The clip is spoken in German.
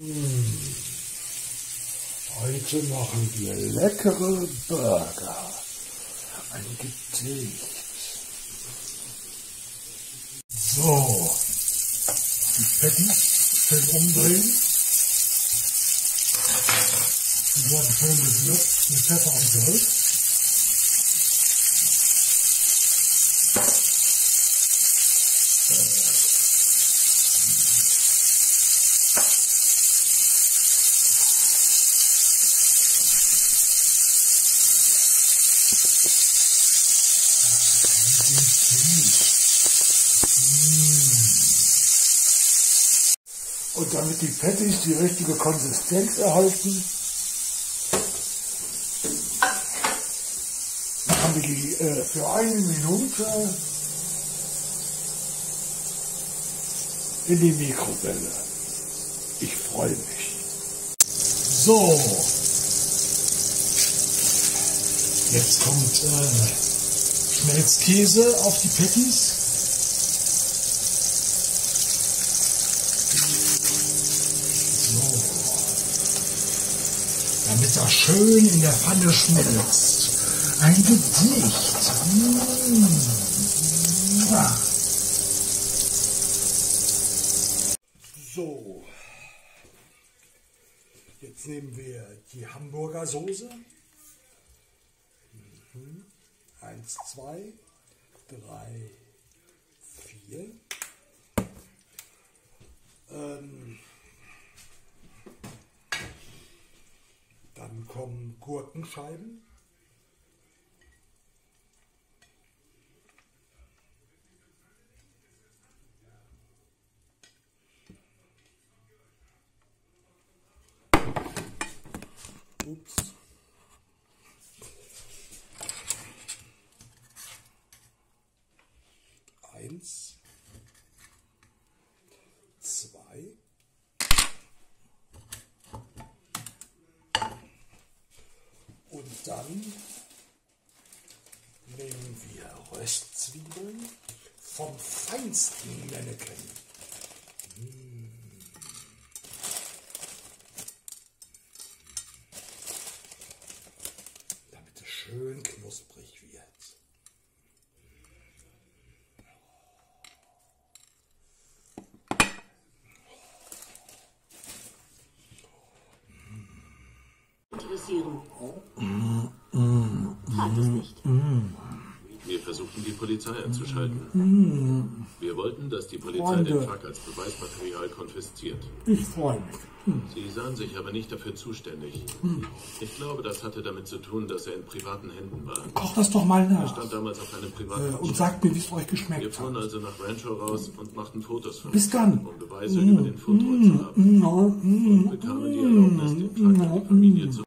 Heute machen wir leckere Burger. Ein Gedicht. So. Die Patties schön umdrehen. Die werden schön gewürzt mit Pfeffer und Salz. Und damit die Patties die richtige Konsistenz erhalten, machen wir die äh, für eine Minute in die Mikrowelle. Ich freue mich. So, jetzt kommt äh, Schmelzkäse auf die Patties. damit das schön in der Pfanne schmilzt. Ein Gedicht. Mmh. So, jetzt nehmen wir die Hamburger Soße. Mhm. Eins, zwei, drei, vier. Ähm, Dann kommen Gurkenscheiben. Eins, zwei, Und dann nehmen wir Röstzwiebeln vom feinsten Menneken. Mmh. Damit es schön knusprig wird. Interessieren. Tat es nicht. Wir versuchten die Polizei einzuschalten. Wir wollten, dass die Polizei den Freunde. Truck als Beweismaterial konfisziert. Ich freue mich. Sie sahen sich aber nicht dafür zuständig. Ich glaube, das hatte damit zu tun, dass er in privaten Händen war. Koch das doch mal Er nach stand damals auf einem äh, privaten und sagt mir, wie es euch Wir geschmeckt fuhren hat. also nach Rancho raus und machten Fotos von Bis dann. um Beweise über den Fundort zu haben. Mm, mm, Und bekamen die Erlaubnis, den Truck an die Familie zu